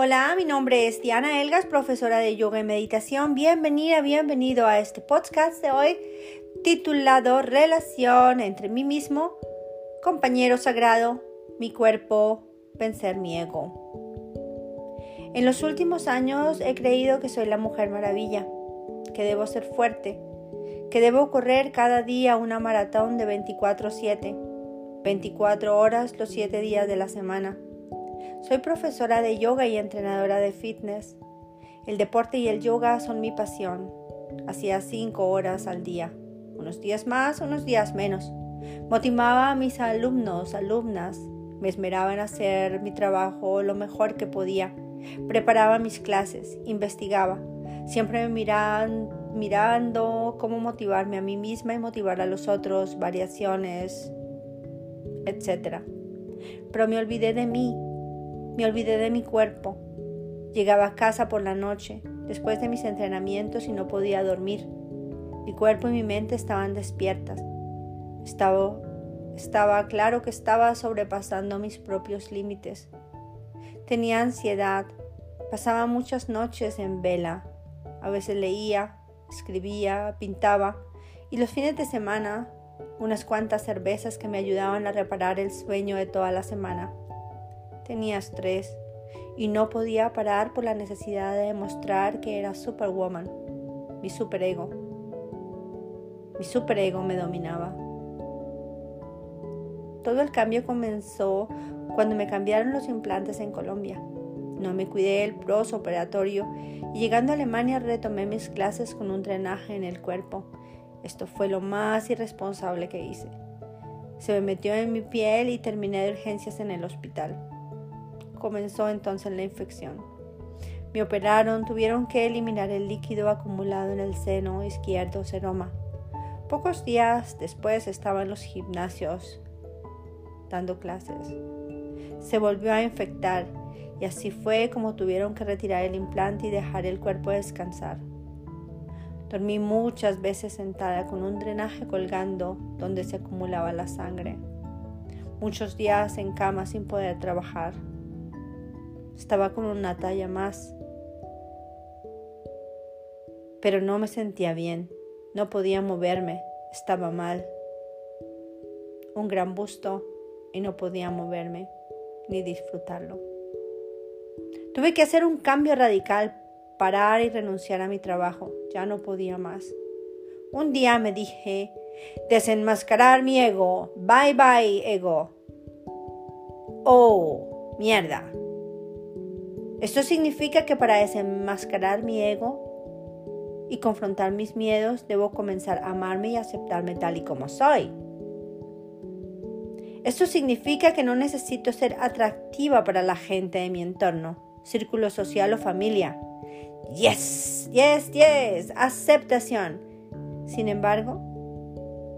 Hola, mi nombre es Diana Elgas, profesora de yoga y meditación. Bienvenida, bienvenido a este podcast de hoy titulado Relación entre mí mismo, compañero sagrado, mi cuerpo, vencer mi ego. En los últimos años he creído que soy la mujer maravilla, que debo ser fuerte, que debo correr cada día una maratón de 24/7, 24 horas los 7 días de la semana soy profesora de yoga y entrenadora de fitness. El deporte y el yoga son mi pasión. Hacía cinco horas al día, unos días más, unos días menos. Motivaba a mis alumnos, alumnas. Me esmeraba en hacer mi trabajo lo mejor que podía. Preparaba mis clases, investigaba. Siempre me miraban, mirando cómo motivarme a mí misma y motivar a los otros, variaciones, etc. Pero me olvidé de mí me olvidé de mi cuerpo. Llegaba a casa por la noche, después de mis entrenamientos y no podía dormir. Mi cuerpo y mi mente estaban despiertas. Estaba, estaba claro que estaba sobrepasando mis propios límites. Tenía ansiedad. Pasaba muchas noches en vela. A veces leía, escribía, pintaba y los fines de semana unas cuantas cervezas que me ayudaban a reparar el sueño de toda la semana. Tenía estrés y no podía parar por la necesidad de demostrar que era Superwoman, mi superego. Mi superego me dominaba. Todo el cambio comenzó cuando me cambiaron los implantes en Colombia. No me cuidé el operatorio y llegando a Alemania retomé mis clases con un drenaje en el cuerpo. Esto fue lo más irresponsable que hice. Se me metió en mi piel y terminé de urgencias en el hospital comenzó entonces la infección. Me operaron, tuvieron que eliminar el líquido acumulado en el seno izquierdo seroma. Pocos días después estaba en los gimnasios dando clases. Se volvió a infectar y así fue como tuvieron que retirar el implante y dejar el cuerpo descansar. Dormí muchas veces sentada con un drenaje colgando donde se acumulaba la sangre. Muchos días en cama sin poder trabajar. Estaba con una talla más. Pero no me sentía bien. No podía moverme. Estaba mal. Un gran busto y no podía moverme ni disfrutarlo. Tuve que hacer un cambio radical, parar y renunciar a mi trabajo. Ya no podía más. Un día me dije, desenmascarar mi ego. Bye bye, ego. Oh, mierda. Esto significa que para desenmascarar mi ego y confrontar mis miedos debo comenzar a amarme y aceptarme tal y como soy. Esto significa que no necesito ser atractiva para la gente de mi entorno, círculo social o familia. Yes, yes, yes, aceptación. Sin embargo,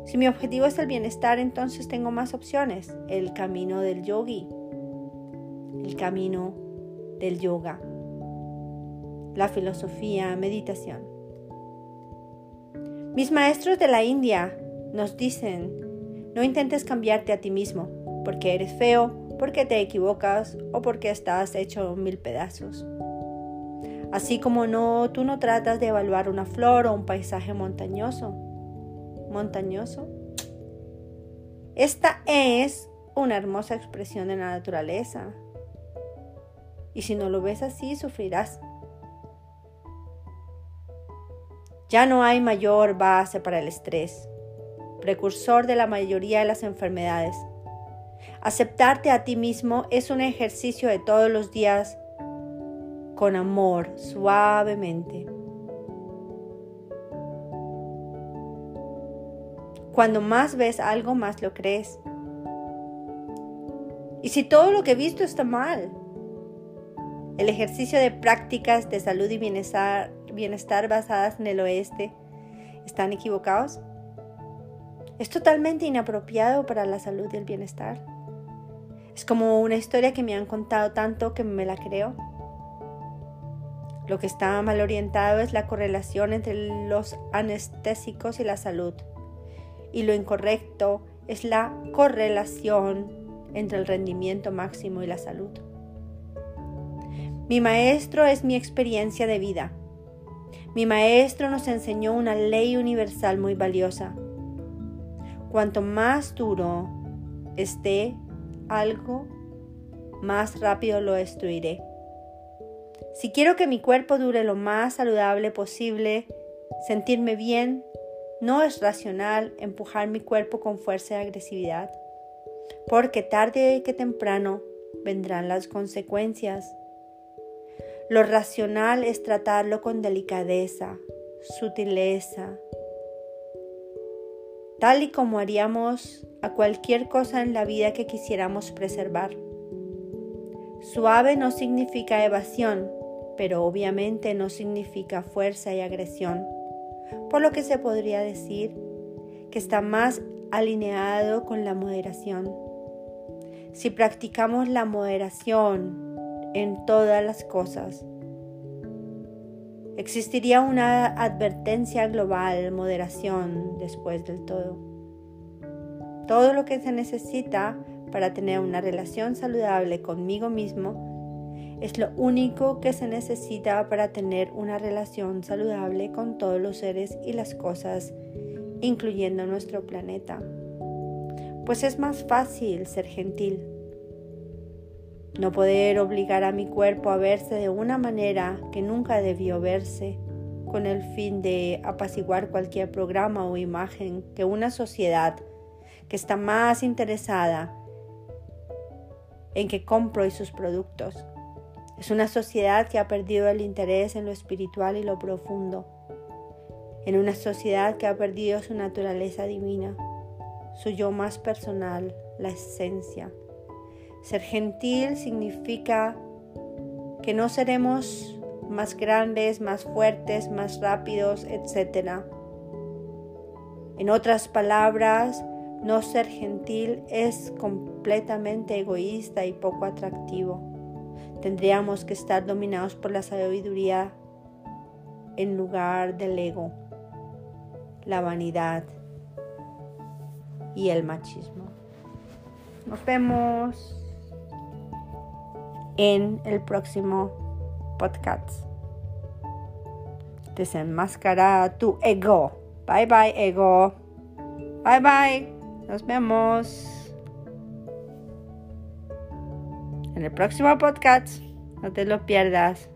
si mi objetivo es el bienestar, entonces tengo más opciones. El camino del yogi, el camino del yoga, la filosofía, meditación. Mis maestros de la India nos dicen, no intentes cambiarte a ti mismo, porque eres feo, porque te equivocas o porque estás hecho mil pedazos. Así como no, tú no tratas de evaluar una flor o un paisaje montañoso. Montañoso. Esta es una hermosa expresión de la naturaleza, y si no lo ves así, sufrirás. Ya no hay mayor base para el estrés, precursor de la mayoría de las enfermedades. Aceptarte a ti mismo es un ejercicio de todos los días con amor, suavemente. Cuando más ves algo, más lo crees. Y si todo lo que he visto está mal, el ejercicio de prácticas de salud y bienestar, bienestar basadas en el oeste están equivocados. Es totalmente inapropiado para la salud y el bienestar. Es como una historia que me han contado tanto que me la creo. Lo que está mal orientado es la correlación entre los anestésicos y la salud. Y lo incorrecto es la correlación entre el rendimiento máximo y la salud. Mi maestro es mi experiencia de vida. Mi maestro nos enseñó una ley universal muy valiosa. Cuanto más duro esté algo, más rápido lo destruiré. Si quiero que mi cuerpo dure lo más saludable posible, sentirme bien, no es racional empujar mi cuerpo con fuerza y agresividad, porque tarde que temprano vendrán las consecuencias. Lo racional es tratarlo con delicadeza, sutileza, tal y como haríamos a cualquier cosa en la vida que quisiéramos preservar. Suave no significa evasión, pero obviamente no significa fuerza y agresión, por lo que se podría decir que está más alineado con la moderación. Si practicamos la moderación en todas las cosas, existiría una advertencia global, moderación después del todo. Todo lo que se necesita para tener una relación saludable conmigo mismo es lo único que se necesita para tener una relación saludable con todos los seres y las cosas, incluyendo nuestro planeta. Pues es más fácil ser gentil. No poder obligar a mi cuerpo a verse de una manera que nunca debió verse, con el fin de apaciguar cualquier programa o imagen que una sociedad que está más interesada en que compro y sus productos. Es una sociedad que ha perdido el interés en lo espiritual y lo profundo. En una sociedad que ha perdido su naturaleza divina, su yo más personal, la esencia. Ser gentil significa que no seremos más grandes, más fuertes, más rápidos, etc. En otras palabras, no ser gentil es completamente egoísta y poco atractivo. Tendríamos que estar dominados por la sabiduría en lugar del ego, la vanidad y el machismo. Nos vemos en el próximo podcast. Desenmascara tu ego. Bye bye, ego. Bye bye. Nos vemos en el próximo podcast. No te lo pierdas.